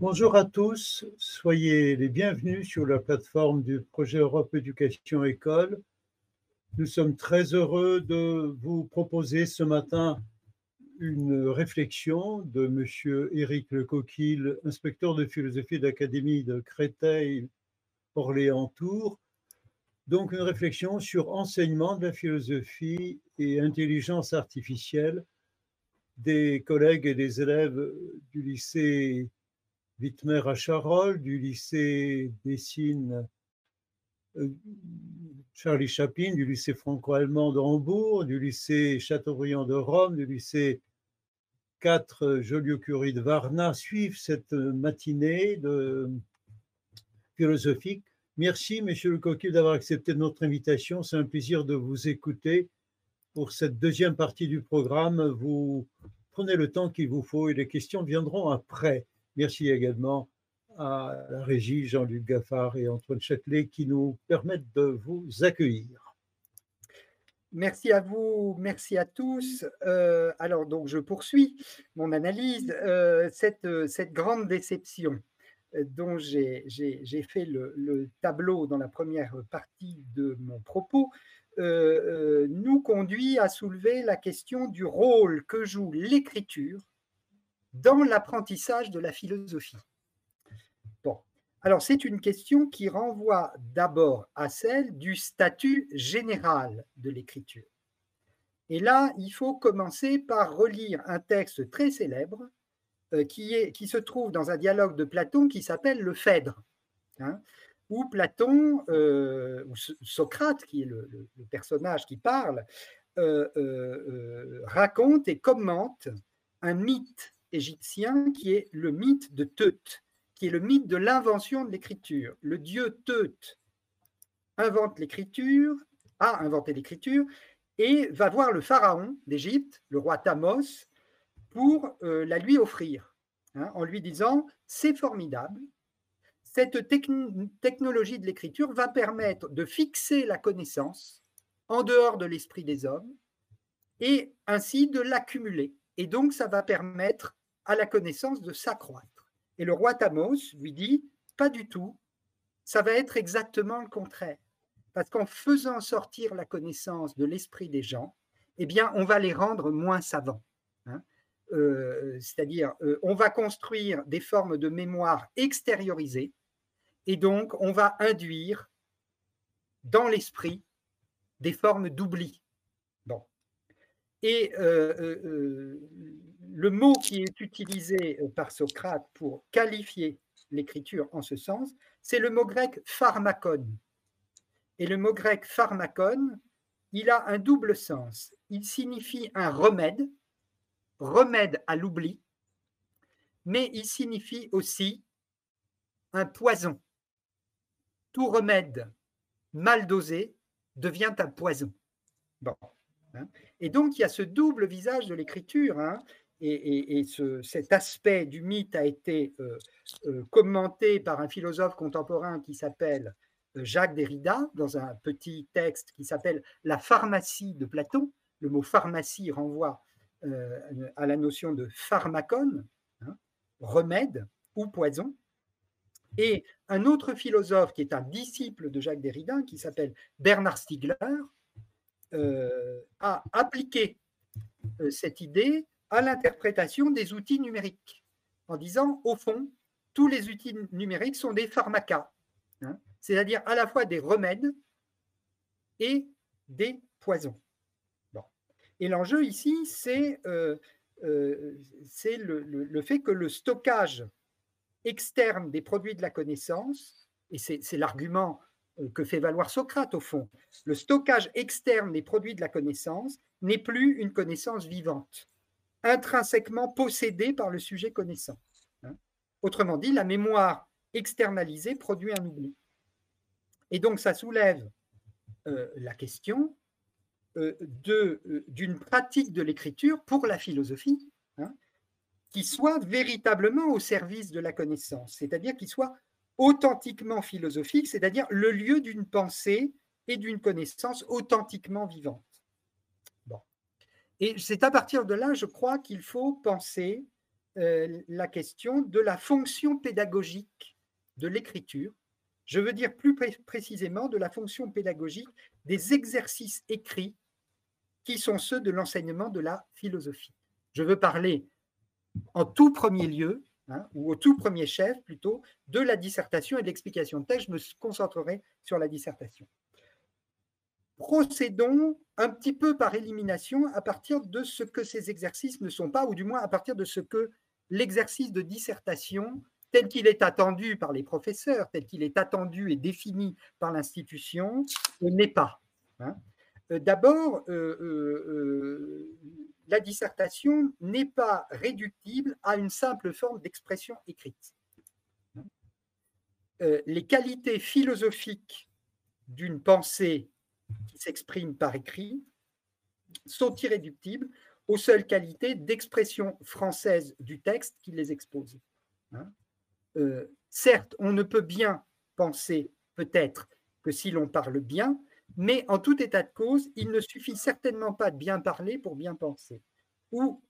Bonjour à tous, soyez les bienvenus sur la plateforme du projet Europe Éducation École. Nous sommes très heureux de vous proposer ce matin une réflexion de M. Éric Lecoquille, inspecteur de philosophie d'Académie de Créteil, Orléans-Tours. Donc une réflexion sur enseignement de la philosophie et intelligence artificielle des collègues et des élèves du lycée Wittmer à Charolles, du lycée Dessine euh, Charlie Chaplin, du lycée franco-allemand de Hambourg, du lycée Chateaubriand de Rome, du lycée 4 Joliot-Curie de Varna suivent cette matinée de philosophique. Merci, Monsieur le Coquille, d'avoir accepté notre invitation. C'est un plaisir de vous écouter pour cette deuxième partie du programme. Vous prenez le temps qu'il vous faut et les questions viendront après. Merci également à la régie Jean-Luc Gaffard et Antoine Châtelet qui nous permettent de vous accueillir. Merci à vous, merci à tous. Euh, alors donc je poursuis mon analyse. Euh, cette, grande déception euh, dont j'ai fait le, tableau dans la première partie de mon propos nous conduit à soulever la question du rôle que joue l'écriture dans l'apprentissage de la philosophie. Bon, alors c'est une question qui renvoie d'abord à celle du statut général de l'écriture. Et là, il faut commencer par relire un texte très célèbre euh, qui, est, qui se trouve dans un dialogue de Platon qui s'appelle le Phèdre, hein, où Platon, euh, ou Socrate, qui est le, personnage qui parle, euh, raconte et commente un mythe égyptien qui est le mythe de Teut, qui est le mythe de l'invention de l'écriture. Le dieu Teut invente l'écriture, a inventé l'écriture, et va voir le pharaon d'Égypte, le roi Thamos, pour euh, la lui offrir, hein, en lui disant c'est formidable, cette technologie de l'écriture va permettre de fixer la connaissance en dehors de l'esprit des hommes et ainsi de l'accumuler. Et donc, ça va permettre à la connaissance de s'accroître. Et le roi Thamos lui dit, pas du tout, ça va être exactement le contraire. Parce qu'en faisant sortir la connaissance de l'esprit des gens, eh bien, on va les rendre moins savants. Hein. Euh, c'est-à-dire, euh, on va construire des formes de mémoire extériorisées, et donc on va induire dans l'esprit des formes d'oubli. Et euh, le mot qui est utilisé euh, par Socrate pour qualifier l'écriture en ce sens, c'est le mot grec pharmakon. Et le mot grec pharmakon, il a un double sens. Il signifie un remède, remède à l'oubli, mais il signifie aussi un poison. Tout remède mal dosé devient un poison. Bon. Hein. Et donc, il y a ce double visage de l'écriture. Hein et, cet aspect du mythe a été euh, euh, commenté par un philosophe contemporain qui s'appelle euh, Jacques Derrida dans un petit texte qui s'appelle La pharmacie de Platon. Le mot pharmacie renvoie à la notion de pharmacon, hein, remède ou poison. Et un autre philosophe qui est un disciple de Jacques Derrida, qui s'appelle Bernard Stiegler, a appliqué cette idée à l'interprétation des outils numériques, en disant, au fond, tous les outils numériques sont des pharmacas, hein, c'est-à-dire à la fois des remèdes et des poisons. Et l'enjeu ici, c'est euh, euh, le, fait que le stockage externe des produits de la connaissance, et c'est l'argument euh, que fait valoir Socrate au fond, le stockage externe des produits de la connaissance n'est plus une connaissance vivante intrinsèquement possédé par le sujet connaissant. Hein. Autrement dit, la mémoire externalisée produit un oubli. Et donc, ça soulève euh, la question euh, euh, d'une pratique de l'écriture pour la philosophie hein, qui soit véritablement au service de la connaissance, c'est-à-dire qui soit authentiquement philosophique, c'est-à-dire le lieu d'une pensée et d'une connaissance authentiquement vivante. Et c'est à partir de là, je crois, qu'il faut penser euh, la question de la fonction pédagogique de l'écriture. Je veux dire plus précisément de la fonction pédagogique des exercices écrits qui sont ceux de l'enseignement de la philosophie. Je veux parler en tout premier lieu, hein, ou au tout premier chef plutôt, de la dissertation et de l'explication de texte. Je me concentrerai sur la dissertation. Procédons un petit peu par élimination à partir de ce que ces exercices ne sont pas, ou du moins à partir de ce que l'exercice de dissertation, tel qu'il est attendu par les professeurs, tel qu'il est attendu et défini par l'institution, n'est pas. Hein. Euh, d'abord, euh, euh, la dissertation n'est pas réductible à une simple forme d'expression écrite. les qualités philosophiques d'une pensée qui s'exprime par écrit sont irréductibles aux seules qualités d'expression française du texte qui les expose. Hein? certes, on ne peut bien penser peut-être que si l'on parle bien, mais en tout état de cause, il ne suffit certainement pas de bien parler pour bien penser. Ou,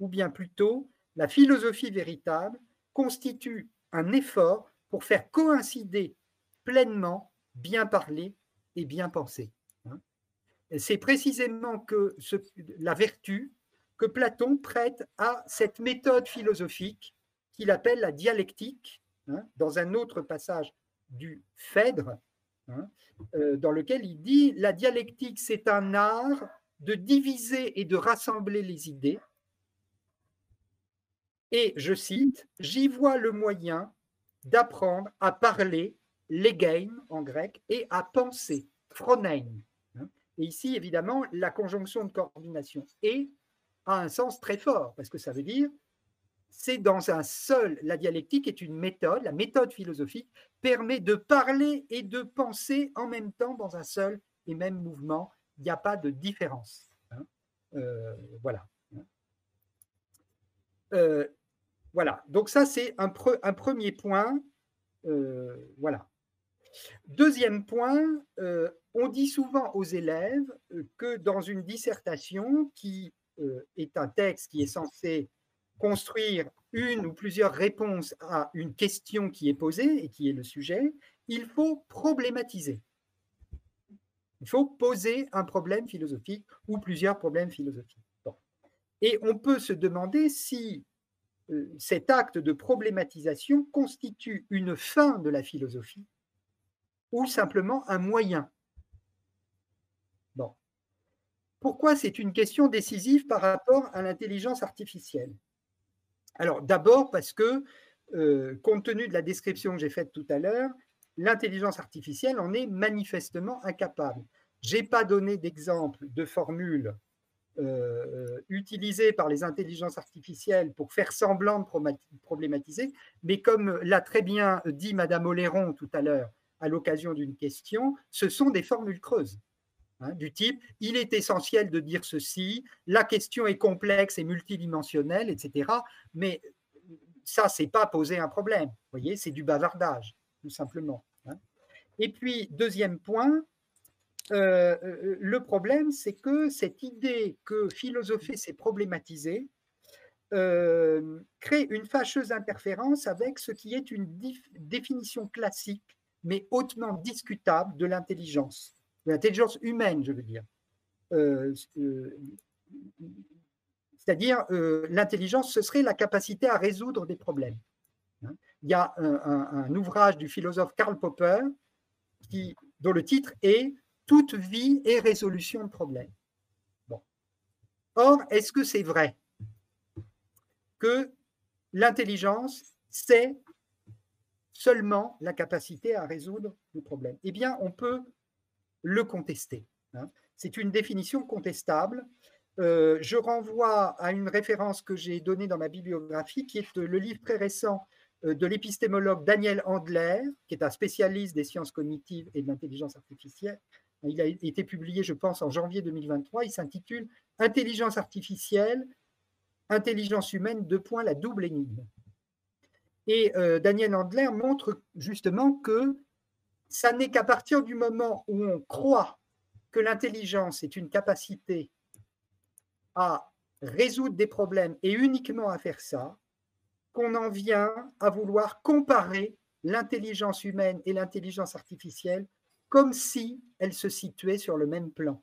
bien plutôt, la philosophie véritable constitue un effort pour faire coïncider pleinement bien parler et bien penser. Hein. C'est précisément que la vertu que Platon prête à cette méthode philosophique qu'il appelle la dialectique, hein, dans un autre passage du Phèdre, Hein, euh, dans lequel il dit la dialectique, c'est un art de diviser et de rassembler les idées. Et je cite, j'y vois le moyen d'apprendre à parler, legein en grec, et à penser, phronein. Hein. Et ici, évidemment, la conjonction de coordination et a un sens très fort, parce que ça veut dire c'est dans un seul, la dialectique est une méthode, la méthode philosophique permet de parler et de penser en même temps dans un seul et même mouvement. Il n'y a pas de différence. Hein. Euh, voilà. Euh, voilà. Donc ça, c'est un, premier point. Euh, voilà. Deuxième point, on dit souvent aux élèves que dans une dissertation qui est un texte qui est censé construire une ou plusieurs réponses à une question qui est posée et qui est le sujet, il faut problématiser. Il faut poser un problème philosophique ou plusieurs problèmes philosophiques. Et on peut se demander si euh, cet acte de problématisation constitue une fin de la philosophie ou simplement un moyen. Bon. Pourquoi c'est une question décisive par rapport à l'intelligence artificielle? Alors d'abord parce que, euh, compte tenu de la description que j'ai faite tout à l'heure, l'intelligence artificielle en est manifestement incapable. Je n'ai pas donné d'exemple de formule euh, utilisée par les intelligences artificielles pour faire semblant de problématiser, mais comme l'a très bien dit Madame Oléron tout à l'heure à l'occasion d'une question, ce sont des formules creuses. Hein, du type il est essentiel de dire ceci, la question est complexe et multidimensionnelle, etc. Mais ça, c'est pas poser un problème. Vous voyez, c'est du bavardage, tout simplement. Hein. Et puis, deuxième point, euh, euh, le problème, c'est que cette idée que philosopher, c'est problématiser, euh, crée une fâcheuse interférence avec ce qui est une définition classique, mais hautement discutable de l'intelligence l'intelligence humaine, je veux dire. Euh, euh, c'est-à-dire, euh, l'intelligence, ce serait la capacité à résoudre des problèmes. Hein. Il y a un, ouvrage du philosophe Karl Popper qui, dont le titre est Toute vie et résolution de problèmes. Or, est-ce que c'est vrai que l'intelligence, c'est seulement la capacité à résoudre des problèmes Eh bien, on peut le contester. Hein. C'est une définition contestable. Euh, je renvoie à une référence que j'ai donnée dans ma bibliographie, qui est le livre très récent euh, de l'épistémologue Daniel Andler, qui est un spécialiste des sciences cognitives et de l'intelligence artificielle. Il a été publié, je pense, en janvier 2023. Il s'intitule Intelligence artificielle, intelligence humaine, deux points, la double énigme. Et euh, Daniel Andler montre justement que ça n'est qu'à partir du moment où on croit que l'intelligence est une capacité à résoudre des problèmes et uniquement à faire ça, qu'on en vient à vouloir comparer l'intelligence humaine et l'intelligence artificielle comme si elles se situaient sur le même plan.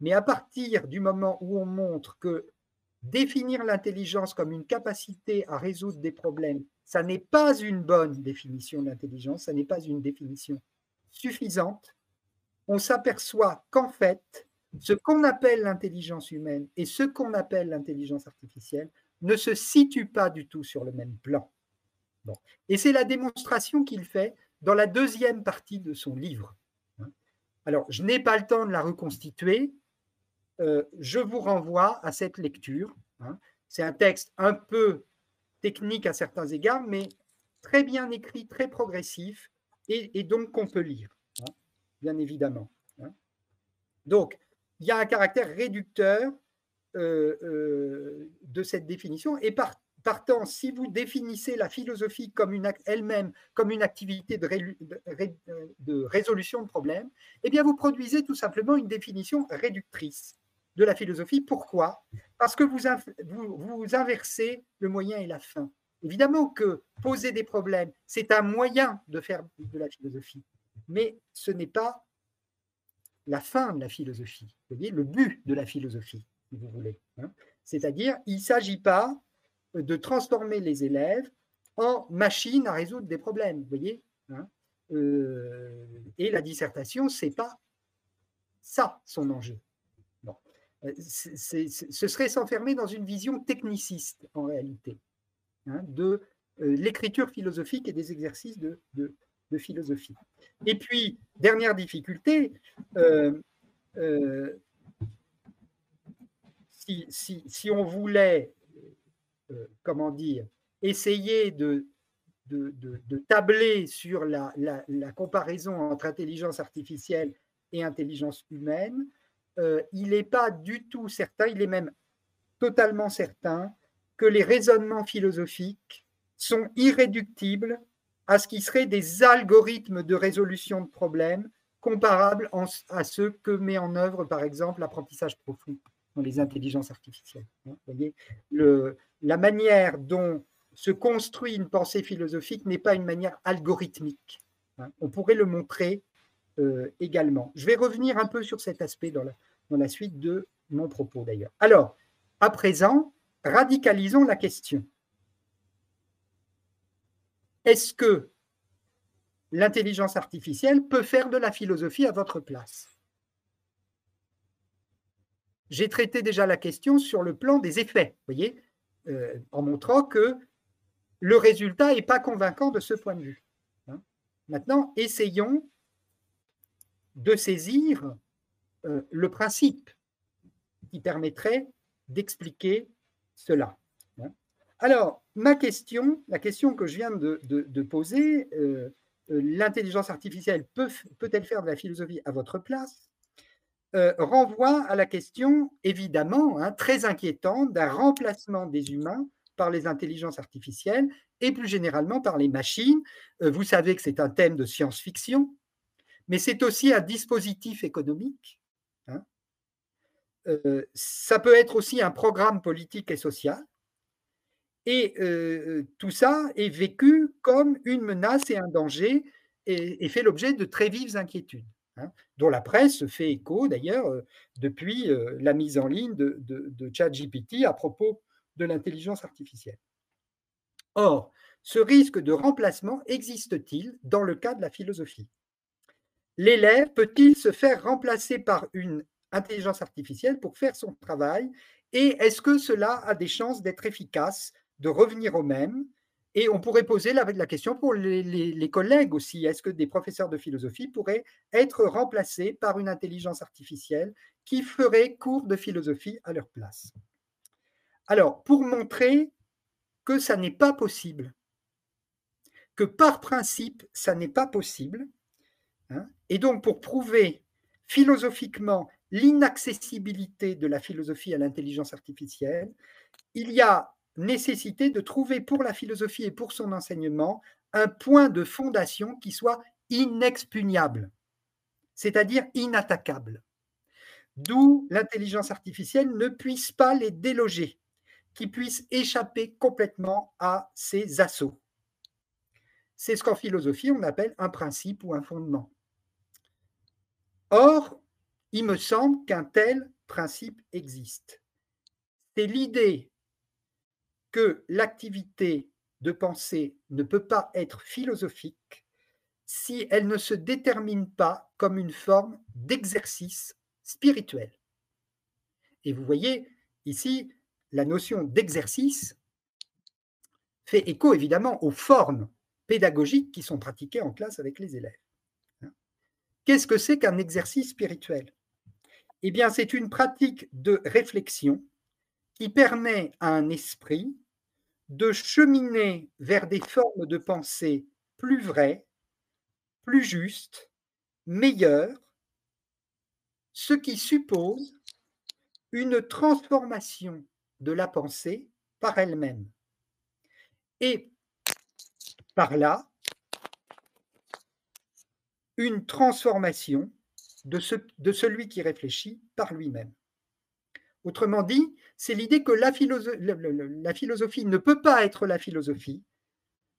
Mais à partir du moment où on montre que définir l'intelligence comme une capacité à résoudre des problèmes, ça n'est pas une bonne définition de l'intelligence, ça n'est pas une définition suffisante, on s'aperçoit qu'en fait, ce qu'on appelle l'intelligence humaine et ce qu'on appelle l'intelligence artificielle ne se situent pas du tout sur le même plan. Et c'est la démonstration qu'il fait dans la deuxième partie de son livre. Alors, je n'ai pas le temps de la reconstituer. Euh, je vous renvoie à cette lecture. Hein. C'est un texte un peu technique à certains égards, mais très bien écrit, très progressif, et, donc qu'on peut lire, hein, bien évidemment. Hein. Donc, il y a un caractère réducteur euh, euh, de cette définition, et par, Partant, si vous définissez la philosophie elle-même comme une activité de, de, résolution de problèmes, eh bien vous produisez tout simplement une définition réductrice de la philosophie. Pourquoi? Parce que vous, vous, inversez le moyen et la fin. Évidemment que poser des problèmes, c'est un moyen de faire de la philosophie, mais ce n'est pas la fin de la philosophie, vous voyez, le but de la philosophie, si vous voulez. Hein. C'est-à-dire, il ne s'agit pas de transformer les élèves en machines à résoudre des problèmes, vous voyez hein. euh, Et la dissertation, ce n'est pas ça son enjeu. Euh, ce serait s'enfermer dans une vision techniciste, en réalité, hein, de euh, l'écriture philosophique et des exercices de, philosophie. Et puis, dernière difficulté, si, on voulait euh, comment dire, essayer de, de, tabler sur la, comparaison entre intelligence artificielle et intelligence humaine, euh, il n'est pas du tout certain, il est même totalement certain que les raisonnements philosophiques sont irréductibles à ce qui serait des algorithmes de résolution de problèmes comparables à ceux que met en œuvre, par exemple, l'apprentissage profond dans les intelligences artificielles. Le, la manière dont se construit une pensée philosophique n'est pas une manière algorithmique. Hein. On pourrait le montrer euh, également. Je vais revenir un peu sur cet aspect dans la, suite de mon propos d'ailleurs. Alors, à présent, radicalisons la question. Est-ce que l'intelligence artificielle peut faire de la philosophie à votre place? J'ai traité déjà la question sur le plan des effets. Voyez, euh, en montrant que le résultat n'est pas convaincant de ce point de vue. Hein. Maintenant, essayons de saisir euh, le principe qui permettrait d'expliquer cela. Hein. Alors, ma question, la question que je viens de, poser, euh, l'intelligence artificielle peut-elle faire de la philosophie à votre place euh, renvoie à la question, évidemment, hein, très inquiétante, d'un remplacement des humains par les intelligences artificielles et plus généralement par les machines. Euh, vous savez que c'est un thème de science-fiction, mais c'est aussi un dispositif économique. Hein. Euh, ça peut être aussi un programme politique et social. Et tout ça est vécu comme une menace et un danger et fait l'objet de très vives inquiétudes. Hein, dont la presse fait écho d'ailleurs euh, depuis euh, la mise en ligne de, de, ChatGPT à propos de l'intelligence artificielle. Or, ce risque de remplacement existe-t-il dans le cas de la philosophie? L'élève peut-il se faire remplacer par une intelligence artificielle pour faire son travail? Et est-ce que cela a des chances d'être efficace, de revenir au même? Et on pourrait poser la, question pour les, collègues aussi. Est-ce que des professeurs de philosophie pourraient être remplacés par une intelligence artificielle qui ferait cours de philosophie à leur place? Alors, pour montrer que ça n'est pas possible, que par principe, ça n'est pas possible, hein, et donc pour prouver philosophiquement l'inaccessibilité de la philosophie à l'intelligence artificielle, il y a nécessité de trouver pour la philosophie et pour son enseignement un point de fondation qui soit inexpugnable, c'est-à-dire inattaquable. D'où l'intelligence artificielle ne puisse pas les déloger, qui puisse échapper complètement à ces assauts. C'est ce qu'en philosophie on appelle un principe ou un fondement. Or, il me semble qu'un tel principe existe. C'est l'idée que l'activité de pensée ne peut pas être philosophique si elle ne se détermine pas comme une forme d'exercice spirituel. Et vous voyez ici, la notion d'exercice fait écho évidemment aux formes pédagogiques qui sont pratiquées en classe avec les élèves. Qu'est-ce que c'est qu'un exercice spirituel? Eh bien, c'est une pratique de réflexion qui permet à un esprit de cheminer vers des formes de pensée plus vraies, plus justes, meilleures, ce qui suppose une transformation de la pensée par elle-même. Et par là, une transformation de, ce, de celui qui réfléchit par lui-même. Autrement dit, c'est l'idée que la, la, philosophie ne peut pas être la philosophie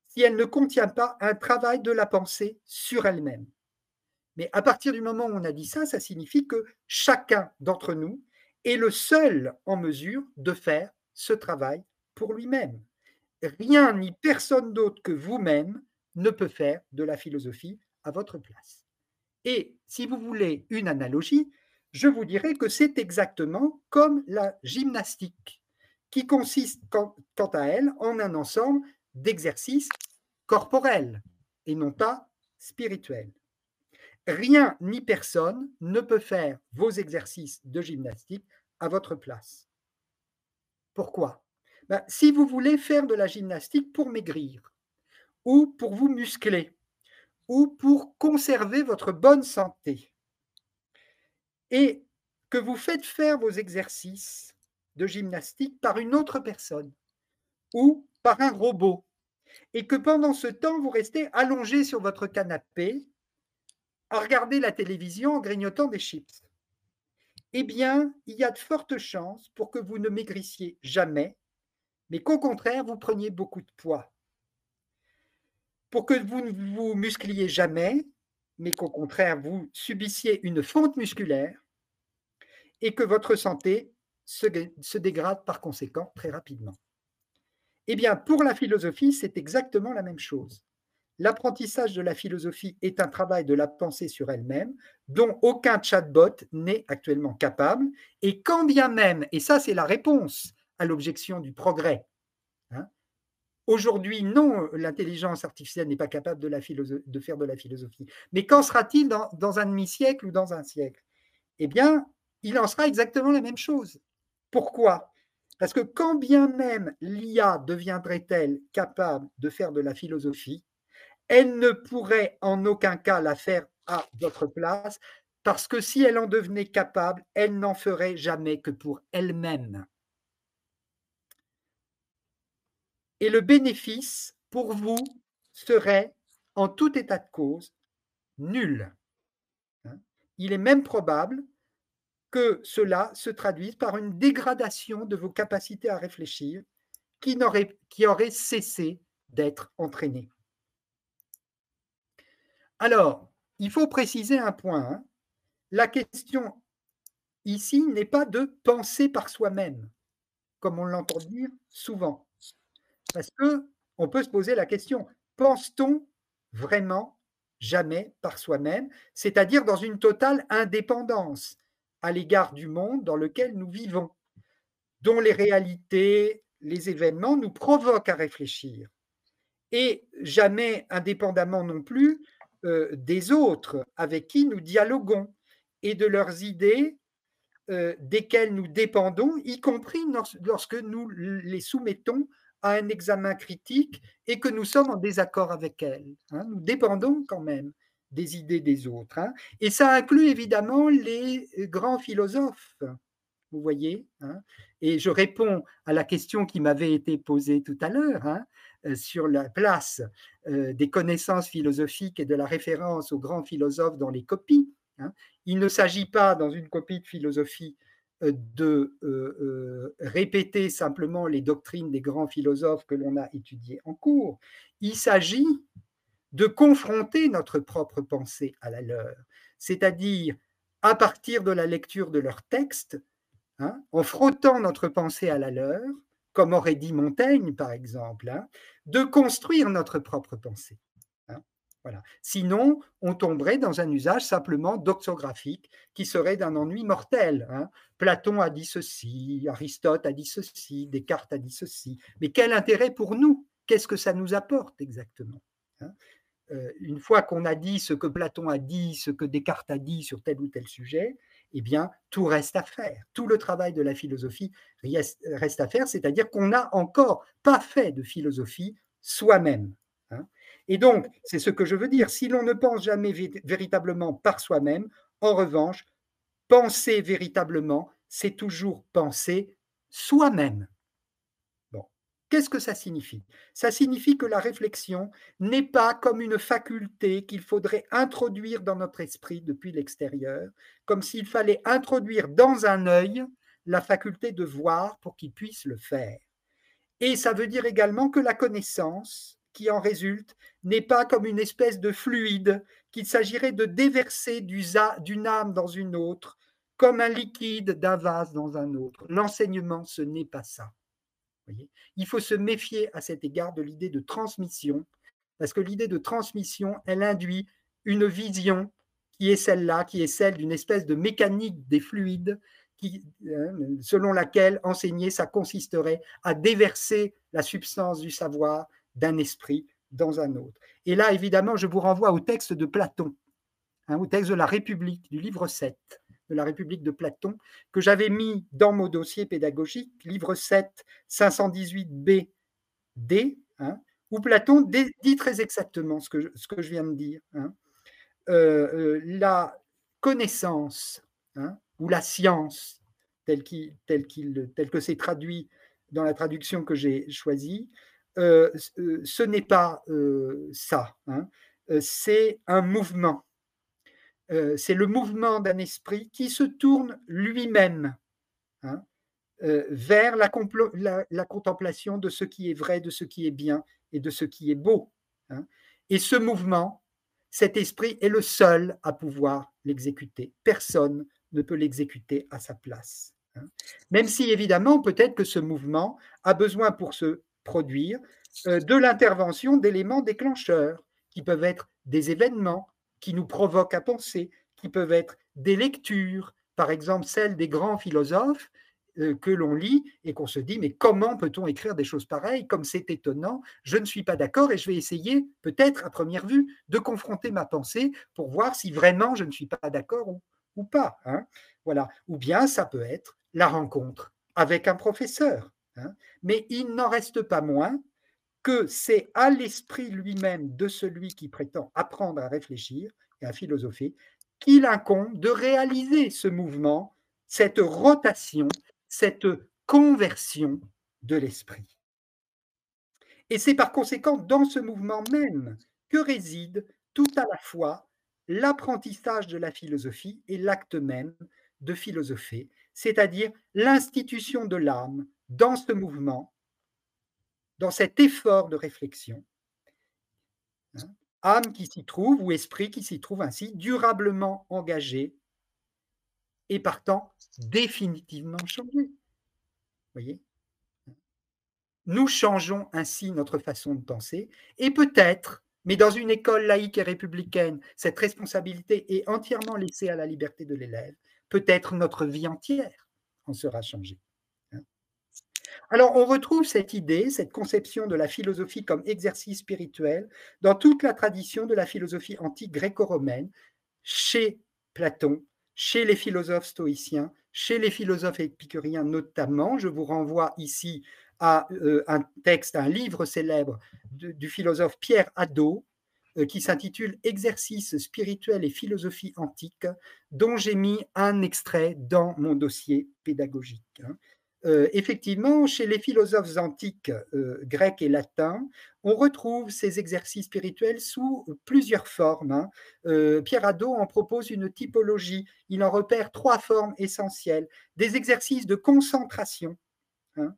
si elle ne contient pas un travail de la pensée sur elle-même. Mais à partir du moment où on a dit ça, ça signifie que chacun d'entre nous est le seul en mesure de faire ce travail pour lui-même. Rien ni personne d'autre que vous-même ne peut faire de la philosophie à votre place. Et si vous voulez une analogie, je vous dirais que c'est exactement comme la gymnastique, qui consiste quant à elle en un ensemble d'exercices corporels et non pas spirituels. Rien ni personne ne peut faire vos exercices de gymnastique à votre place. Pourquoi? Ben, Si vous voulez faire de la gymnastique pour maigrir, ou pour vous muscler, ou pour conserver votre bonne santé, et que vous faites faire vos exercices de gymnastique par une autre personne, ou par un robot, et que pendant ce temps, vous restez allongé sur votre canapé à regarder la télévision en grignotant des chips, eh bien, il y a de fortes chances pour que vous ne maigrissiez jamais, mais qu'au contraire, vous preniez beaucoup de poids. Pour que vous ne vous muscliez jamais, mais qu'au contraire, vous subissiez une fonte musculaire et que votre santé se, dégrade par conséquent très rapidement. Eh bien, pour la philosophie, c'est exactement la même chose l'apprentissage de la philosophie est un travail de la pensée sur elle-même, dont aucun chatbot n'est actuellement capable, et quand bien même, et ça c'est la réponse à l'objection du progrès, aujourd'hui non, l'intelligence artificielle n'est pas capable de, faire de la philosophie, mais qu'en sera-t-il dans, dans un demi-siècle ou dans un siècle? Eh bien, il en sera exactement la même chose. Pourquoi? Parce que quand bien même l'IA deviendrait-elle capable de faire de la philosophie, elle ne pourrait en aucun cas la faire à votre place, parce que si elle en devenait capable, elle n'en ferait jamais que pour elle-même. Et le bénéfice pour vous serait, en tout état de cause, nul. Hein? Il est même probable que cela se traduise par une dégradation de vos capacités à réfléchir qui, aurait cessé d'être entraînées. Alors, il faut préciser un point. Hein. La question ici n'est pas de penser par soi-même, comme on l'entend dire souvent. Parce que on peut se poser la question pense-t-on vraiment jamais par soi-même, c'est-à-dire dans une totale indépendance à l'égard du monde dans lequel nous vivons, dont les réalités, les événements nous provoquent à réfléchir, et jamais indépendamment non plus euh, des autres avec qui nous dialoguons et de leurs idées euh, desquelles nous dépendons, y compris lorsque nous les soumettons à un examen critique et que nous sommes en désaccord avec elles. Hein. Nous dépendons quand même des idées des autres. Hein. Et ça inclut évidemment les grands philosophes, vous voyez. Hein. Et je réponds à la question qui m'avait été posée tout à l'heure. Euh, sur la place euh, des connaissances philosophiques et de la référence aux grands philosophes dans les copies. Il ne s'agit pas, dans une copie de philosophie, de répéter simplement les doctrines des grands philosophes que l'on a étudiés en cours. Il s'agit de confronter notre propre pensée à la leur, c'est-à-dire à partir de la lecture de leurs textes, hein, en frottant notre pensée à la leur, comme aurait dit Montaigne par exemple, hein, de construire notre propre pensée. Hein. Sinon, on tomberait dans un usage simplement doxographique qui serait d'un ennui mortel. Platon a dit ceci, Aristote a dit ceci, Descartes a dit ceci. Mais quel intérêt pour nous? Qu'est-ce que ça nous apporte exactement euh, une fois qu'on a dit ce que Platon a dit, ce que Descartes a dit sur tel ou tel sujet, eh bien, tout reste à faire. Tout le travail de la philosophie reste à faire, c'est-à-dire qu'on n'a encore pas fait de philosophie soi-même. Et donc, c'est ce que je veux dire. Si l'on ne pense jamais véritablement par soi-même, en revanche, penser véritablement, c'est toujours penser soi-même. Qu'est-ce que ça signifie? Ça signifie que la réflexion n'est pas comme une faculté qu'il faudrait introduire dans notre esprit depuis l'extérieur, comme s'il fallait introduire dans un œil la faculté de voir pour qu'il puisse le faire. Et ça veut dire également que la connaissance qui en résulte n'est pas comme une espèce de fluide qu'il s'agirait de déverser d'une âme dans une autre, comme un liquide d'un vase dans un autre. L'enseignement, ce n'est pas ça. Il faut se méfier à cet égard de l'idée de transmission, parce que l'idée de transmission, elle induit une vision qui est celle-là, qui est celle d'une espèce de mécanique des fluides, hein, selon laquelle enseigner, ça consisterait à déverser la substance du savoir d'un esprit dans un autre. Et là, évidemment, je vous renvoie au texte de Platon, hein, au texte de la République, du livre 7 de la République de Platon, que j'avais mis dans mon dossier pédagogique, livre 7, 518b, D, hein, où Platon dit très exactement ce que, je, viens de dire. Hein. Euh, euh, la connaissance ou la science, telle, tel que c'est traduit dans la traduction que j'ai choisie, euh, ce n'est pas ça. c'est un mouvement euh, c'est le mouvement d'un esprit qui se tourne lui-même hein, euh, vers la, contemplation de ce qui est vrai, de ce qui est bien et de ce qui est beau. Hein. Et ce mouvement, cet esprit est le seul à pouvoir l'exécuter. Personne ne peut l'exécuter à sa place. Hein. Même si évidemment, peut-être que ce mouvement a besoin pour se produire euh, de l'intervention d'éléments déclencheurs qui peuvent être des événements, qui nous provoquent à penser, qui peuvent être des lectures, par exemple celles des grands philosophes euh, que l'on lit et qu'on se dit mais comment peut-on écrire des choses pareilles Comme c'est étonnant, je ne suis pas d'accord et je vais essayer peut-être à première vue de confronter ma pensée pour voir si vraiment je ne suis pas d'accord ou, pas. Hein. voilà. Ou bien ça peut être la rencontre avec un professeur. Hein. mais il n'en reste pas moins que c'est à l'esprit lui-même de celui qui prétend apprendre à réfléchir et à philosopher qu'il incombe de réaliser ce mouvement, cette rotation, cette conversion de l'esprit. Et c'est par conséquent dans ce mouvement même que réside tout à la fois l'apprentissage de la philosophie et l'acte même de philosopher, c'est-à-dire l'institution de l'âme dans ce mouvement dans cet effort de réflexion. Hein, âme qui s'y trouve ou esprit qui s'y trouve ainsi durablement engagé et partant définitivement changé. Voyez? Nous changeons ainsi notre façon de penser et peut-être, mais dans une école laïque et républicaine, cette responsabilité est entièrement laissée à la liberté de l'élève, peut-être notre vie entière en sera changée. Alors, on retrouve cette idée, cette conception de la philosophie comme exercice spirituel dans toute la tradition de la philosophie antique gréco-romaine, chez Platon, chez les philosophes stoïciens, chez les philosophes épicuriens notamment. Je vous renvoie ici à euh, un texte, un livre célèbre du philosophe Pierre Hadot, euh, qui s'intitule Exercice spirituel et philosophie antique, dont j'ai mis un extrait dans mon dossier pédagogique. Hein. Euh, effectivement, chez les philosophes antiques euh, grecs et latins, on retrouve ces exercices spirituels sous plusieurs formes. Hein. Euh, Pierre Hadot en propose une typologie. Il en repère trois formes essentielles. Des exercices de concentration, hein.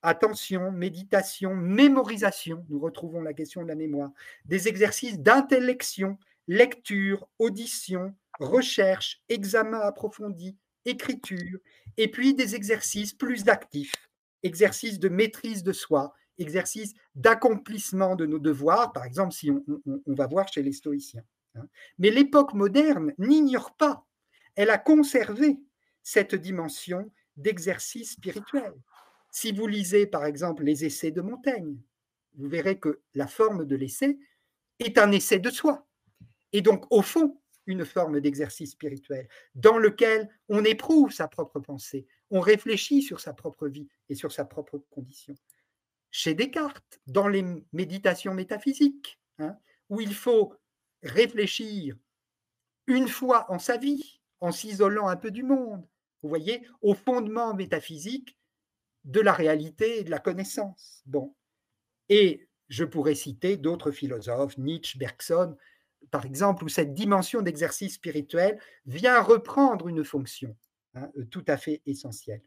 attention, méditation, mémorisation. Nous retrouvons la question de la mémoire. Des exercices d'intellection, lecture, audition, recherche, examen approfondi, écriture, et puis des exercices plus actifs, exercices de maîtrise de soi, exercices d'accomplissement de nos devoirs, par exemple si on, va voir chez les stoïciens. Hein. Mais l'époque moderne n'ignore pas, elle a conservé cette dimension d'exercice spirituel. Si vous lisez par exemple les essais de Montaigne, vous verrez que la forme de l'essai est un essai de soi. Et donc, au fond, une forme d'exercice spirituel dans lequel on éprouve sa propre pensée, on réfléchit sur sa propre vie et sur sa propre condition. Chez Descartes, dans les méditations métaphysiques, hein, où il faut réfléchir une fois en sa vie, en s'isolant un peu du monde, vous voyez, au fondement métaphysique de la réalité et de la connaissance. Bon. Et je pourrais citer d'autres philosophes, Nietzsche, Bergson, par exemple, où cette dimension d'exercice spirituel vient reprendre une fonction hein, euh, tout à fait essentielle.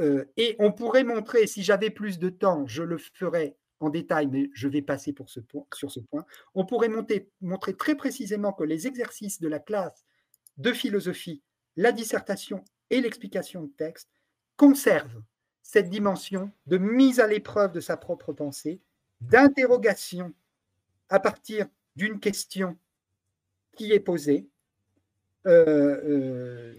Euh, et on pourrait montrer, si j'avais plus de temps, je le ferais en détail, mais je vais passer sur ce point, on pourrait montrer très précisément que les exercices de la classe de philosophie, la dissertation et l'explication de texte conservent cette dimension de mise à l'épreuve de sa propre pensée, d'interrogation à partir d'une question qui est posée, euh, euh,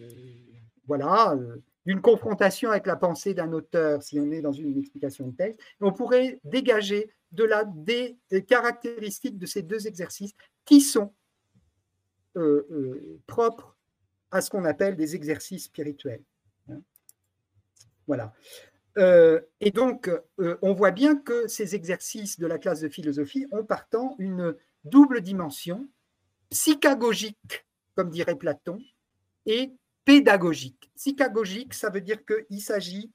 voilà, euh, d'une confrontation avec la pensée d'un auteur, si on est dans une explication de texte, on pourrait dégager de là des, caractéristiques de ces deux exercices qui sont propres à ce qu'on appelle des exercices spirituels. Voilà. et donc, on voit bien que ces exercices de la classe de philosophie ont partant une double dimension, psychagogique, comme dirait Platon, et pédagogique. Psychagogique, ça veut dire qu'il s'agit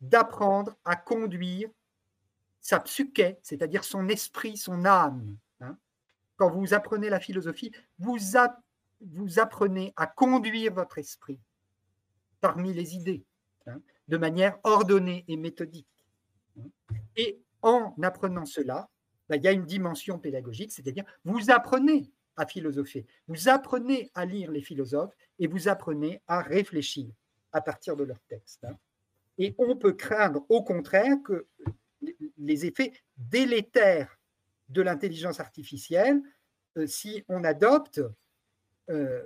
d'apprendre à conduire sa psyché, c'est-à-dire son esprit, son âme. Hein. Quand vous apprenez la philosophie, vous, vous, apprenez à conduire votre esprit parmi les idées, hein, de manière ordonnée et méthodique. Hein. Et en apprenant cela, ben, il y a une dimension pédagogique, c'est-à-dire vous apprenez à philosopher, vous apprenez à lire les philosophes et vous apprenez à réfléchir à partir de leurs textes. Hein. Et on peut craindre au contraire que les effets délétères de l'intelligence artificielle, euh, si on adopte euh,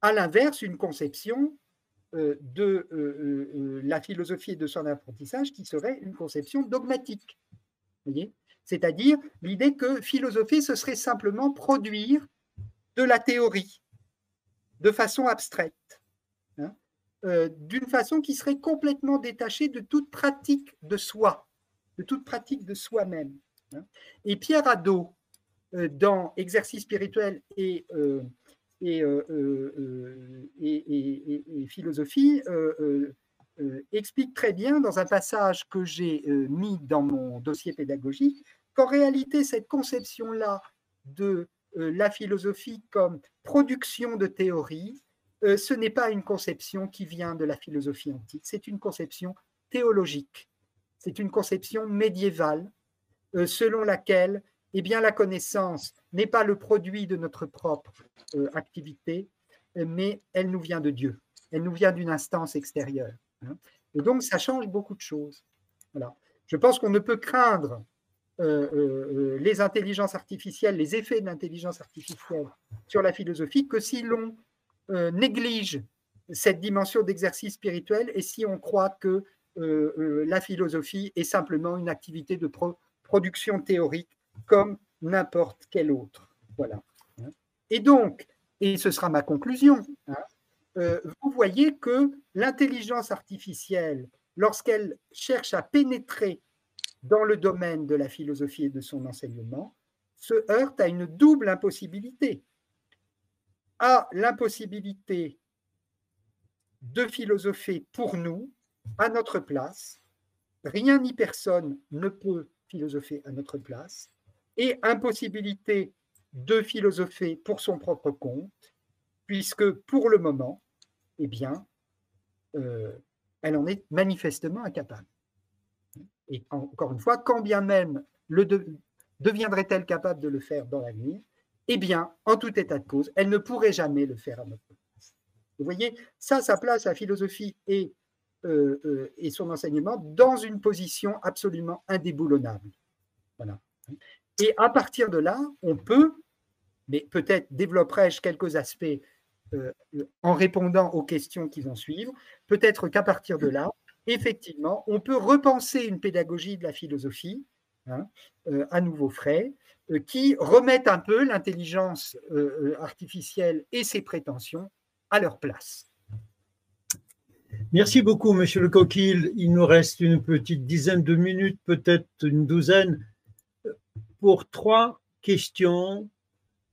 à l'inverse une conception euh, de la philosophie et de son apprentissage qui serait une conception dogmatique. Voyez? C'est-à-dire l'idée que philosopher, ce serait simplement produire de la théorie de façon abstraite, hein, euh, d'une façon qui serait complètement détachée de toute pratique de soi, de toute pratique de soi-même. Hein. Et Pierre Hadot, euh, dans Exercice spirituel et, euh, philosophie, explique très bien dans un passage que j'ai mis dans mon dossier pédagogique qu'en réalité, cette conception-là de euh, la philosophie comme production de théorie, euh, ce n'est pas une conception qui vient de la philosophie antique, c'est une conception théologique, c'est une conception médiévale, euh, selon laquelle eh bien, la connaissance n'est pas le produit de notre propre activité, mais elle nous vient de Dieu, elle nous vient d'une instance extérieure. Hein. Et donc, ça change beaucoup de choses. Voilà. Je pense qu'on ne peut craindre les intelligences artificielles, les effets de l'intelligence artificielle sur la philosophie que si l'on néglige cette dimension d'exercice spirituel et si on croit que la philosophie est simplement une activité de production théorique comme n'importe quelle autre. Voilà. Et donc, et ce sera ma conclusion, hein, vous voyez que l'intelligence artificielle, lorsqu'elle cherche à pénétrer dans le domaine de la philosophie et de son enseignement se heurte à une double impossibilité. À l'impossibilité de philosopher pour nous, à notre place. Rien ni personne ne peut philosopher à notre place. Et impossibilité de philosopher pour son propre compte, puisque pour le moment, eh bien, euh, elle en est manifestement incapable. Et encore une fois, quand bien même le deviendrait-elle capable de le faire dans l'avenir, eh bien, en tout état de cause, elle ne pourrait jamais le faire à notre place. Vous voyez, ça, ça place la philosophie et, euh, euh, et son enseignement dans une position absolument indéboulonnable. Voilà. Et à partir de là, on peut, mais peut-être développerai-je quelques aspects euh, en répondant aux questions qui vont suivre, peut-être qu'à partir de là, effectivement, on peut repenser une pédagogie de la philosophie hein, euh, à nouveau frais, euh, qui remettent un peu l'intelligence artificielle et ses prétentions à leur place. Merci beaucoup, Monsieur le Coquille. Il nous reste une petite dizaine de minutes, peut-être une douzaine, pour trois questions.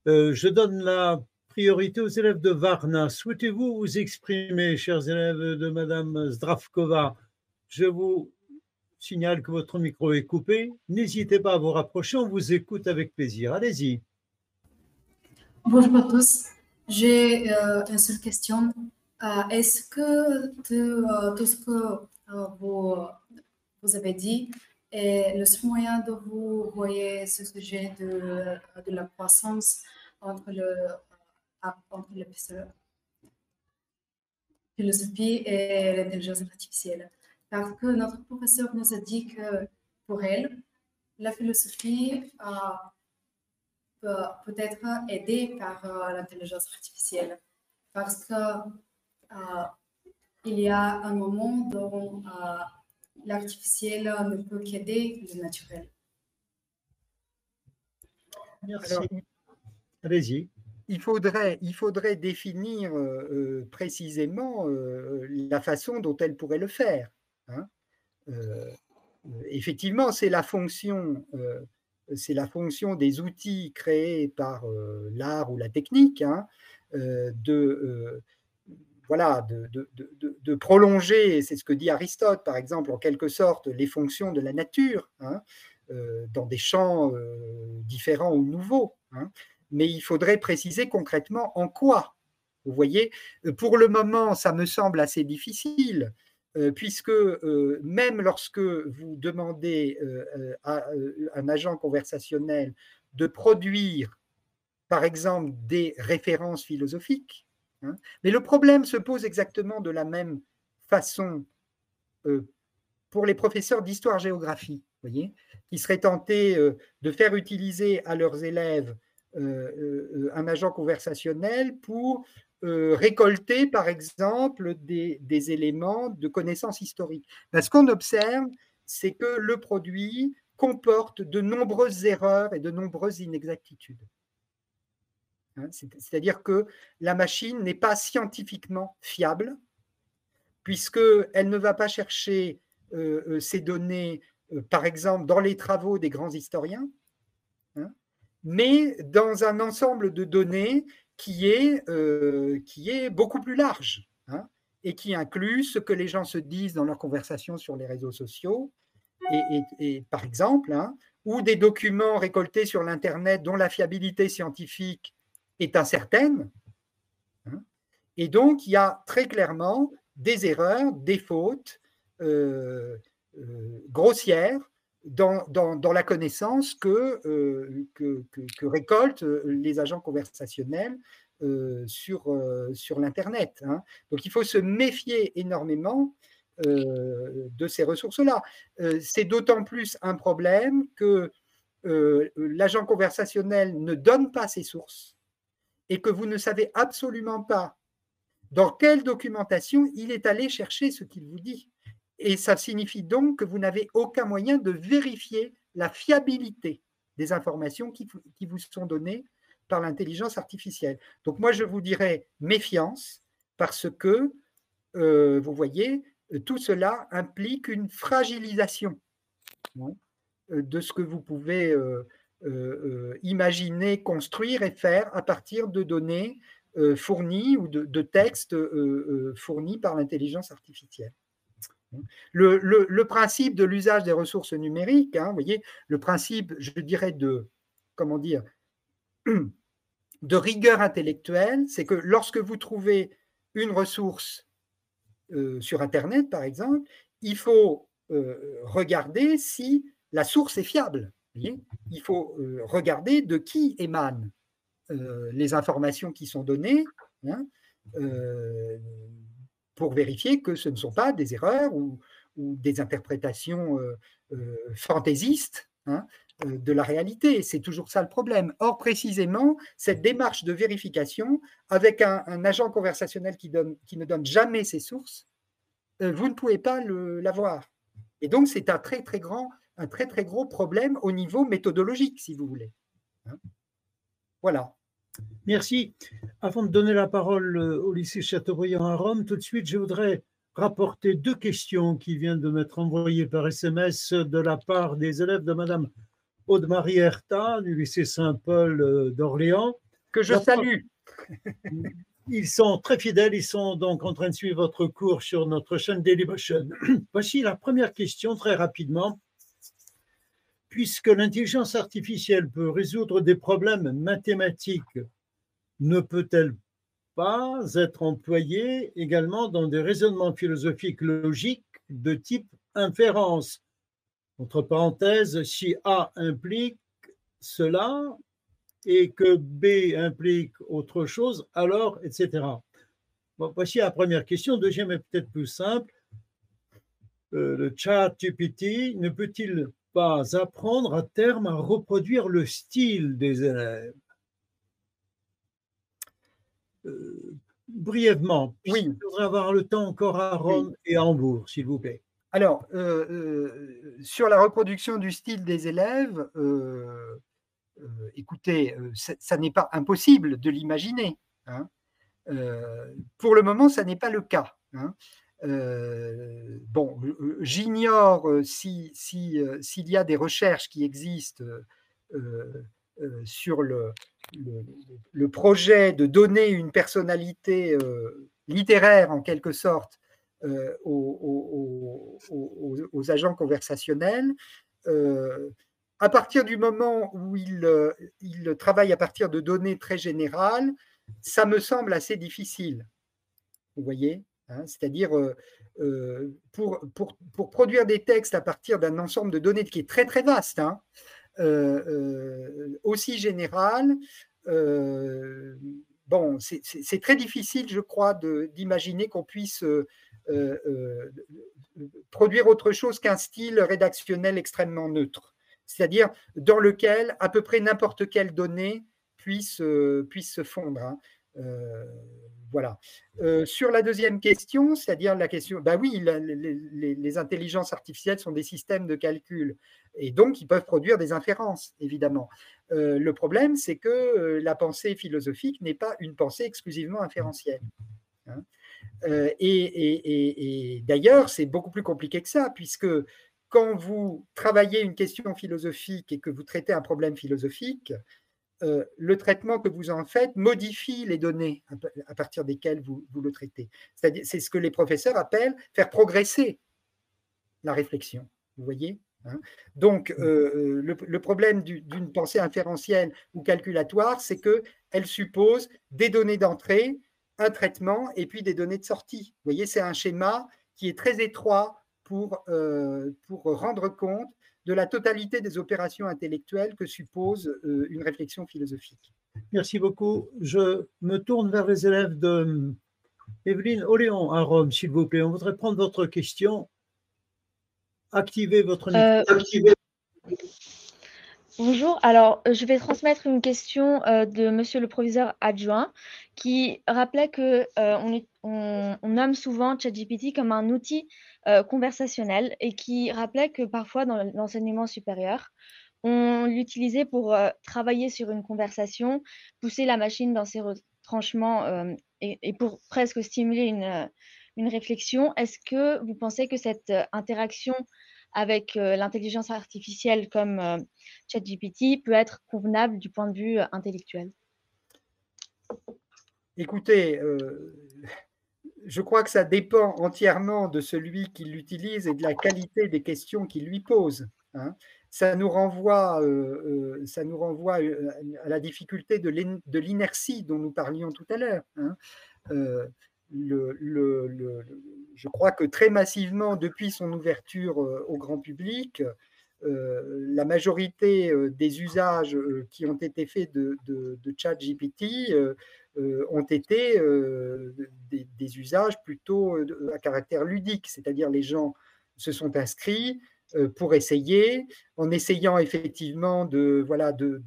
je donne la priorité aux élèves de Varna. Souhaitez-vous vous exprimer, chers élèves de Madame Zdravkova? Je vous signale que votre micro est coupé. N'hésitez pas à vous rapprocher, on vous écoute avec plaisir. Allez-y. Bonjour à tous. J'ai euh, une seule question. Euh, est-ce que euh, tout ce que vous, vous, avez dit est le seul moyen de vous voyez ce sujet de, de la croissance entre le entre la philosophie et l'intelligence artificielle. Parce que notre professeur nous a dit que pour elle, la philosophie peut, peut être aidée par euh, l'intelligence artificielle. Parce que euh, il y a un moment où euh, l'artificiel ne peut qu'aider le naturel. Merci. Allez-y il faudrait, il faudrait définir euh, euh, précisément euh, la façon dont elle pourrait le faire. Hein. effectivement, c'est la fonction, c'est la fonction des outils créés par l'art ou la technique hein, de voilà, de, prolonger, c'est ce que dit Aristote, par exemple, en quelque sorte, les fonctions de la nature hein, dans des champs différents ou nouveaux mais il faudrait préciser concrètement en quoi. Vous voyez, euh, pour le moment, ça me semble assez difficile, euh, puisque euh, même lorsque vous demandez à un agent conversationnel de produire, par exemple, des références philosophiques, hein, mais le problème se pose exactement de la même façon pour les professeurs d'histoire-géographie, voyez, qui seraient tentés de faire utiliser à leurs élèves euh, euh, un agent conversationnel pour euh, récolter, par exemple, des, éléments de connaissances historiques. Ce qu'on observe, c'est que le produit comporte de nombreuses erreurs et de nombreuses inexactitudes. Hein, c'est-à-dire que la machine n'est pas scientifiquement fiable, puisqu'elle ne va pas chercher ces données, par exemple, dans les travaux des grands historiens, mais dans un ensemble de données qui est, euh, qui est beaucoup plus large hein, et qui inclut ce que les gens se disent dans leurs conversations sur les réseaux sociaux, et, par exemple, hein, ou des documents récoltés sur l'Internet dont la fiabilité scientifique est incertaine. Hein. et donc, il y a très clairement des erreurs, des fautes euh, euh, grossières dans, la connaissance euh, que, que, récoltent euh, les agents conversationnels euh, sur, sur l'Internet. Hein. Donc il faut se méfier énormément de ces ressources-là. C'est d'autant plus un problème que l'agent conversationnel ne donne pas ses sources et que vous ne savez absolument pas dans quelle documentation il est allé chercher ce qu'il vous dit. Et ça signifie donc que vous n'avez aucun moyen de vérifier la fiabilité des informations qui, vous sont données par l'intelligence artificielle. Donc moi, je vous dirais méfiance parce que, euh, vous voyez, tout cela implique une fragilisation hein, de ce que vous pouvez euh, euh, imaginer, construire et faire à partir de données fournis ou de, textes fournis par l'intelligence artificielle. Le, principe de l'usage des ressources numériques, hein, vous voyez, le principe, je dirais, de, comment dire, de rigueur intellectuelle, c'est que lorsque vous trouvez une ressource sur Internet, par exemple, il faut regarder si la source est fiable. Il faut regarder de qui émanent les informations qui sont données hein, pour vérifier que ce ne sont pas des erreurs ou, des interprétations fantaisistes hein, de la réalité. C'est toujours ça le problème. Or, précisément, cette démarche de vérification, avec un, agent conversationnel qui, ne donne jamais ses sources, vous ne pouvez pas l'avoir. Et donc, c'est un très, très grand, un très, très gros problème au niveau méthodologique, si vous voulez. Hein. voilà. Merci. Avant de donner la parole euh, au lycée Chateaubriand à Rome, tout de suite, je voudrais rapporter deux questions qui viennent de m'être envoyées par SMS de la part des élèves de Madame Aude-Marie Herta du lycée Saint-Paul euh, d'Orléans. Que je salue. Ils sont très fidèles, ils sont donc en train de suivre votre cours sur notre chaîne Dailymotion. Voici la première question très rapidement. Puisque l'intelligence artificielle peut résoudre des problèmes mathématiques, ne peut-elle pas être employée également dans des raisonnements philosophiques logiques de type inférence? Entre parenthèses, si A implique cela, et que B implique autre chose, alors, etc. voici la première question. Deuxième est peut-être plus simple. Euh, le chat GPT ne peut-il pas apprendre à terme à reproduire le style des élèves euh, Brièvement, oui. je voudrais avoir le temps encore à Rome et à Hambourg, s'il vous plaît. Alors, euh, sur la reproduction du style des élèves, euh, écoutez, euh, ça, n'est pas impossible de l'imaginer. Hein. Euh, pour le moment, ça n'est pas le cas. Hein. Bon, j'ignore s'il si, s'il y a des recherches qui existent sur le, projet de donner une personnalité littéraire, en quelque sorte, aux, agents conversationnels à partir du moment où il, euh, il, travaille à partir de données très générales, ça me semble assez difficile. Vous voyez? Hein, C'est-à-dire, euh, euh, pour, produire des textes à partir d'un ensemble de données qui est très très vaste, hein, aussi général, bon, c'est très difficile, je crois, d'imaginer qu'on puisse produire autre chose qu'un style rédactionnel extrêmement neutre c'est-à-dire dans lequel à peu près n'importe quelle donnée puisse, euh, puisse se fondre. Hein. Euh, voilà. Euh, sur la deuxième question, c'est-à-dire la question, bah oui, les, intelligences artificielles sont des systèmes de calcul et donc ils peuvent produire des inférences, évidemment. le problème, c'est que la pensée philosophique n'est pas une pensée exclusivement inférentielle. Hein. et d'ailleurs, c'est beaucoup plus compliqué que ça, puisque quand vous travaillez une question philosophique et que vous traitez un problème philosophique, euh, le traitement que vous en faites modifie les données à partir desquelles vous, le traitez. C'est ce que les professeurs appellent faire progresser la réflexion. Vous voyez hein? Donc, euh, le, problème d'une pensée inférentielle ou calculatoire, c'est qu'elle suppose des données d'entrée, un traitement et puis des données de sortie. Vous voyez, c'est un schéma qui est très étroit pour, euh, pour rendre compte de la totalité des opérations intellectuelles que suppose euh, une réflexion philosophique. Merci beaucoup. Je me tourne vers les élèves de euh, Evelyne Oléon à Rome, s'il vous plaît. On voudrait prendre votre question. Activez votre micro. Bonjour, alors je vais transmettre une question de monsieur le proviseur adjoint qui rappelait que on, on, on, nomme souvent ChatGPT comme un outil euh, conversationnel et qui rappelait que parfois dans l'enseignement supérieur, on l'utilisait pour euh, travailler sur une conversation, pousser la machine dans ses retranchements euh, et, pour presque stimuler une réflexion. Est-ce que vous pensez que cette interaction avec l'intelligence artificielle comme ChatGPT peut être convenable du point de vue intellectuel Écoutez, je crois que ça dépend entièrement de celui qui l'utilise et de la qualité des questions qu'il lui pose. Hein. Ça nous renvoie, ça nous renvoie à la difficulté de l'inertie dont nous parlions tout à l'heure. Hein. Je crois que très massivement, depuis son ouverture au grand public, la majorité des usages qui ont été faits de ChatGPT ont été des, usages plutôt à caractère ludique, c'est-à-dire les gens se sont inscrits pour essayer, en essayant effectivement de voilà de,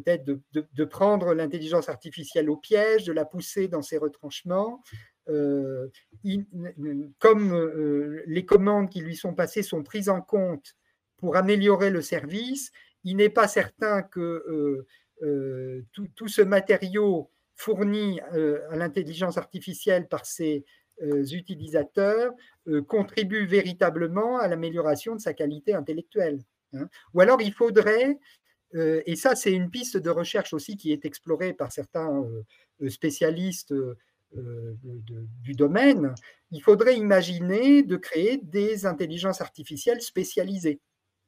peut-être de, prendre l'intelligence artificielle au piège, de la pousser dans ses retranchements. comme les commandes qui lui sont passées sont prises en compte pour améliorer le service, il n'est pas certain que euh, euh, tout, ce matériau fourni euh, à l'intelligence artificielle par ses utilisateurs contribue véritablement à l'amélioration de sa qualité intellectuelle. Hein. Ou alors il faudrait, et ça c'est une piste de recherche aussi qui est explorée par certains spécialistes du domaine, il faudrait imaginer de créer des intelligences artificielles spécialisées.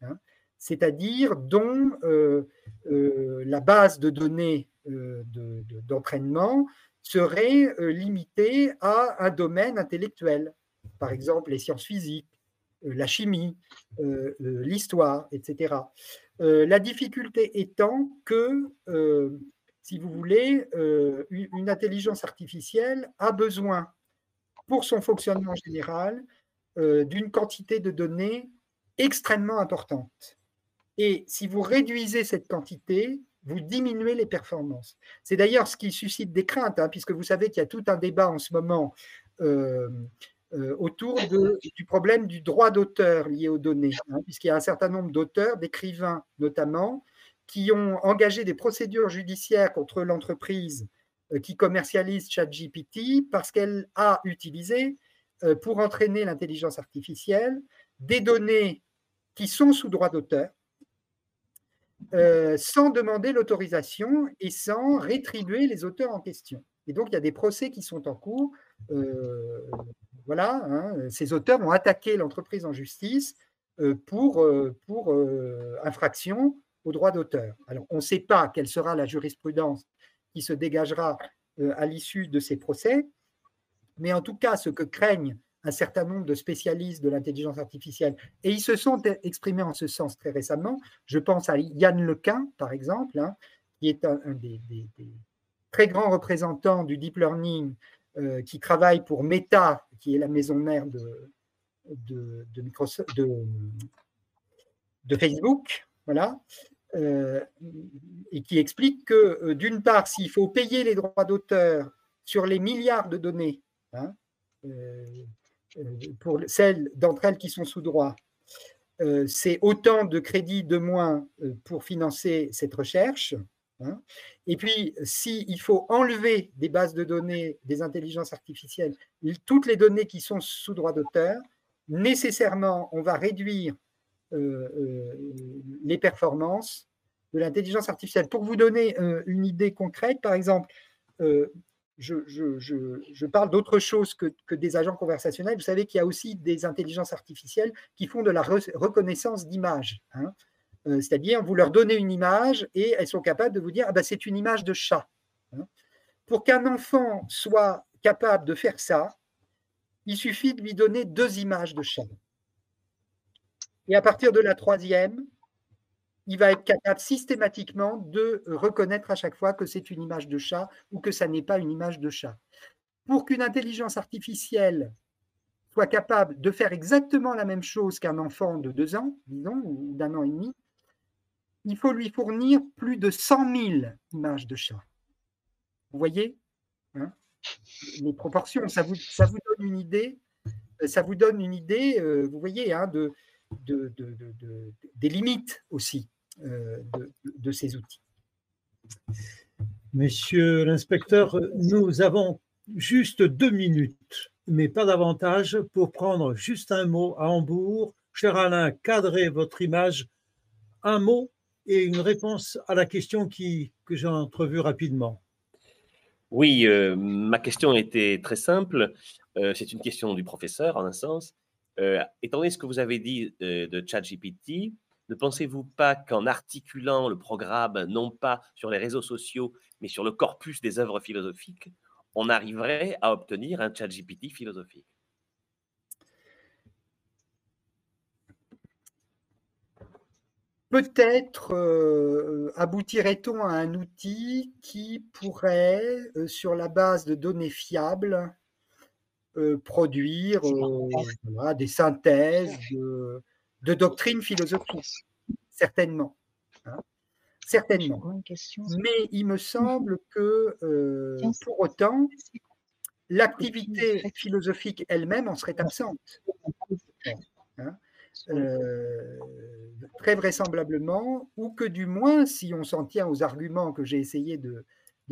Hein, c'est-à-dire dont euh, euh, la base de données euh, d'entraînement serait limitée à un domaine intellectuel, par exemple les sciences physiques, la chimie, l'histoire, etc. la difficulté étant que, si vous voulez, une intelligence artificielle a besoin, pour son fonctionnement général, d'une quantité de données extrêmement importante. Et si vous réduisez cette quantité, vous diminuez les performances. C'est d'ailleurs ce qui suscite des craintes, hein, puisque vous savez qu'il y a tout un débat en ce moment euh, euh, autour du problème du droit d'auteur lié aux données, hein, puisqu'il y a un certain nombre d'auteurs, d'écrivains notamment, qui ont engagé des procédures judiciaires contre l'entreprise euh, qui commercialise ChatGPT parce qu'elle a utilisé, pour entraîner l'intelligence artificielle, des données qui sont sous droit d'auteur, euh, sans demander l'autorisation et sans rétribuer les auteurs en question. Et donc, il y a des procès qui sont en cours. Euh, voilà, hein, ces auteurs ont attaqué l'entreprise en justice euh, pour, pour infraction au droit d'auteur. Alors, on ne sait pas quelle sera la jurisprudence qui se dégagera à l'issue de ces procès, mais en tout cas, ce que craignent un certain nombre de spécialistes de l'intelligence artificielle, et ils se sont exprimés en ce sens très récemment. Je pense à Yann Lequin, par exemple, hein, qui est un, des, très grands représentants du deep learning, euh, qui travaille pour Meta, qui est la maison mère de, Facebook, voilà, euh, et qui explique que, euh, d'une part, s'il faut payer les droits d'auteur sur les milliards de données, hein, pour celles d'entre elles qui sont sous droit, c'est autant de crédits de moins pour financer cette recherche. Hein. Et puis, s'il faut enlever des bases de données des intelligences artificielles, toutes les données qui sont sous droit d'auteur, nécessairement, on va réduire les performances de l'intelligence artificielle. Pour vous donner une idée concrète, par exemple, je, parle d'autre chose que, des agents conversationnels. Vous savez qu'il y a aussi des intelligences artificielles qui font de la reconnaissance d'images. Hein. Euh, c'est-à-dire, vous leur donnez une image et elles sont capables de vous dire ah ben, c'est une image de chat. Hein. Pour qu'un enfant soit capable de faire ça, il suffit de lui donner deux images de chat. Et à partir de la troisième, il va être capable systématiquement de reconnaître à chaque fois que c'est une image de chat ou que ça n'est pas une image de chat. Pour qu'une intelligence artificielle soit capable de faire exactement la même chose qu'un enfant de deux ans, disons, ou d'un an et demi, il faut lui fournir plus de 100 000 images de chat. Vous voyez hein les proportions, ça vous, ça donne une idée, ça vous donne une idée, euh, vous voyez, hein, de, des limites aussi euh, de, ces outils. Monsieur l'inspecteur, nous avons juste deux minutes, mais pas davantage, pour prendre juste un mot à Hambourg. Cher Alain, cadrez votre image, un mot et une réponse à la question qui, que j'ai entrevue rapidement. Oui, euh, ma question était très simple. Euh, c'est une question du professeur, en un sens. Euh, étant donné ce que vous avez dit de ChatGPT, ne pensez-vous pas qu'en articulant le programme, non pas sur les réseaux sociaux, mais sur le corpus des œuvres philosophiques, on arriverait à obtenir un ChatGPT philosophique? Peut-être euh, aboutirait-on à un outil qui pourrait, euh, sur la base de données fiables, euh, produire des synthèses de, doctrines philosophiques, certainement. Hein. certainement. Mais il me semble que, pour autant, l'activité philosophique elle-même en serait absente. Hein. Euh, très vraisemblablement, ou que du moins, si on s'en tient aux arguments que j'ai essayé de,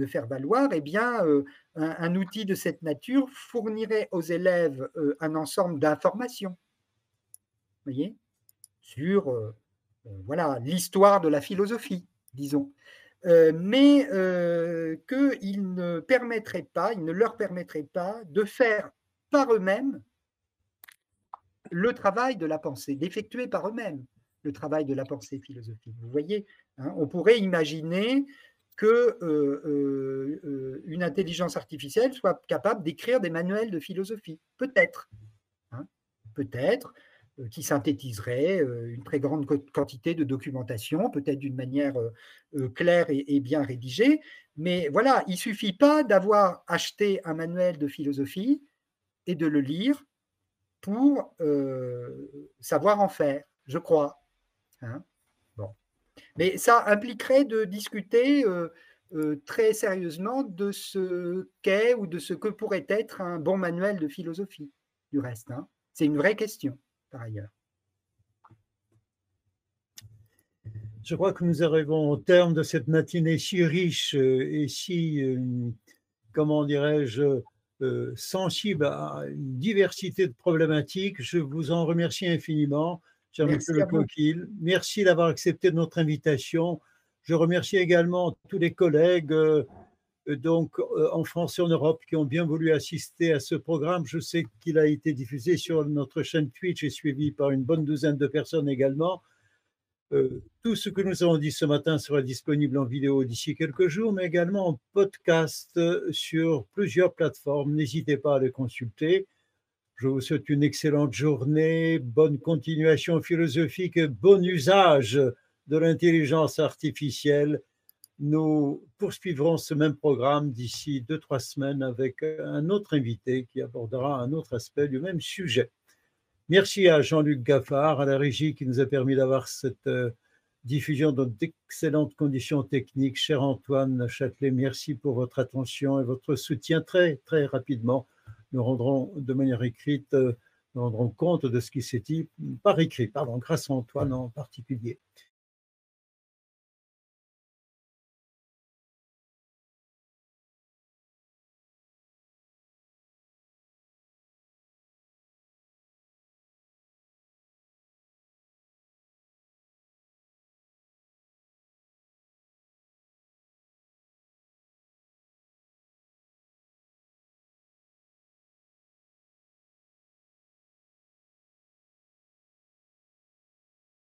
faire valoir, eh bien, euh, un, outil de cette nature fournirait aux élèves euh, un ensemble d'informations, voyez, sur voilà l'histoire de la philosophie, disons, mais qu'il ne permettrait pas, il ne leur permettrait pas de faire par eux-mêmes le travail de la pensée, d'effectuer par eux-mêmes travail de la pensée philosophique. Vous voyez, hein, on pourrait imaginer que euh, euh, euh, intelligence artificielle soit capable d'écrire des manuels de philosophie, peut-être, hein, peut-être, qui synthétiserait une très grande quantité de documentation, peut-être d'une manière claire et, bien rédigée. Mais voilà, il suffit pas d'avoir acheté un manuel de philosophie et de le lire pour savoir en faire, je crois. Hein. bon. Mais ça impliquerait de discuter euh, euh, très sérieusement de ce qu'est ou de ce que pourrait être un bon manuel de philosophie, du reste. Hein. C'est une vraie question, par ailleurs. Je crois que nous arrivons au terme de cette matinée si riche et si, comment dirais-je, euh, sensible à une diversité de problématiques. Je vous en remercie infiniment, Le Coquille. Merci d'avoir accepté notre invitation. Je remercie également tous les collègues euh, donc euh, en France et en Europe qui ont bien voulu assister à ce programme. Je sais qu'il a été diffusé sur notre chaîne Twitch et suivi par une bonne douzaine de personnes également. Euh, tout ce que nous avons dit ce matin sera disponible en vidéo d'ici quelques jours, mais également en podcast sur plusieurs plateformes. N'hésitez pas à les consulter. Je vous souhaite une excellente journée, bonne continuation philosophique, bon usage de l'intelligence artificielle. Nous poursuivrons ce même programme d'ici deux, trois semaines avec un autre invité qui abordera un autre aspect du même sujet. Merci à Jean-Luc Gaffard, à la régie qui nous a permis d'avoir cette euh, diffusion dans d'excellentes conditions techniques. Cher Antoine Châtelet, merci pour votre attention et votre soutien très, très rapidement. Nous rendrons de manière écrite, euh, nous rendrons compte de ce qui s'est dit par écrit, pardon, grâce à Antoine en particulier.